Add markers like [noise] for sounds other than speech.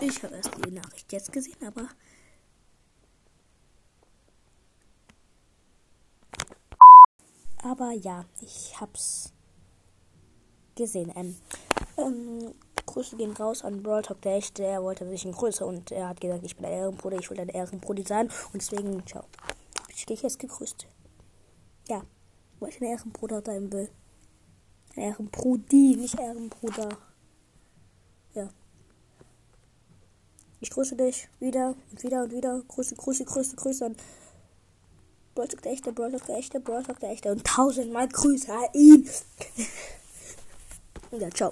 Ich habe erst die Nachricht jetzt gesehen, aber. Aber ja, ich hab's gesehen. Ähm, ähm, Grüße gehen raus an Brawl Talk, der echte. Er wollte sich ein Grüße und er hat gesagt, ich bin ein Ehrenbruder, ich will ein Ehrenbruder sein. Und deswegen, ciao. Ich dich jetzt gegrüßt. Ja, weil ich ein Ehrenbruder sein will. Ein Ehrenbrudi, nicht Ehrenbruder. Ja. Ich grüße dich wieder und wieder und wieder. Grüße, Grüße, Grüße, Grüße an Brawl der echte, Brawl der echte, Brawl der echte. Und tausendmal Grüße an ihn. [laughs] ja, ciao.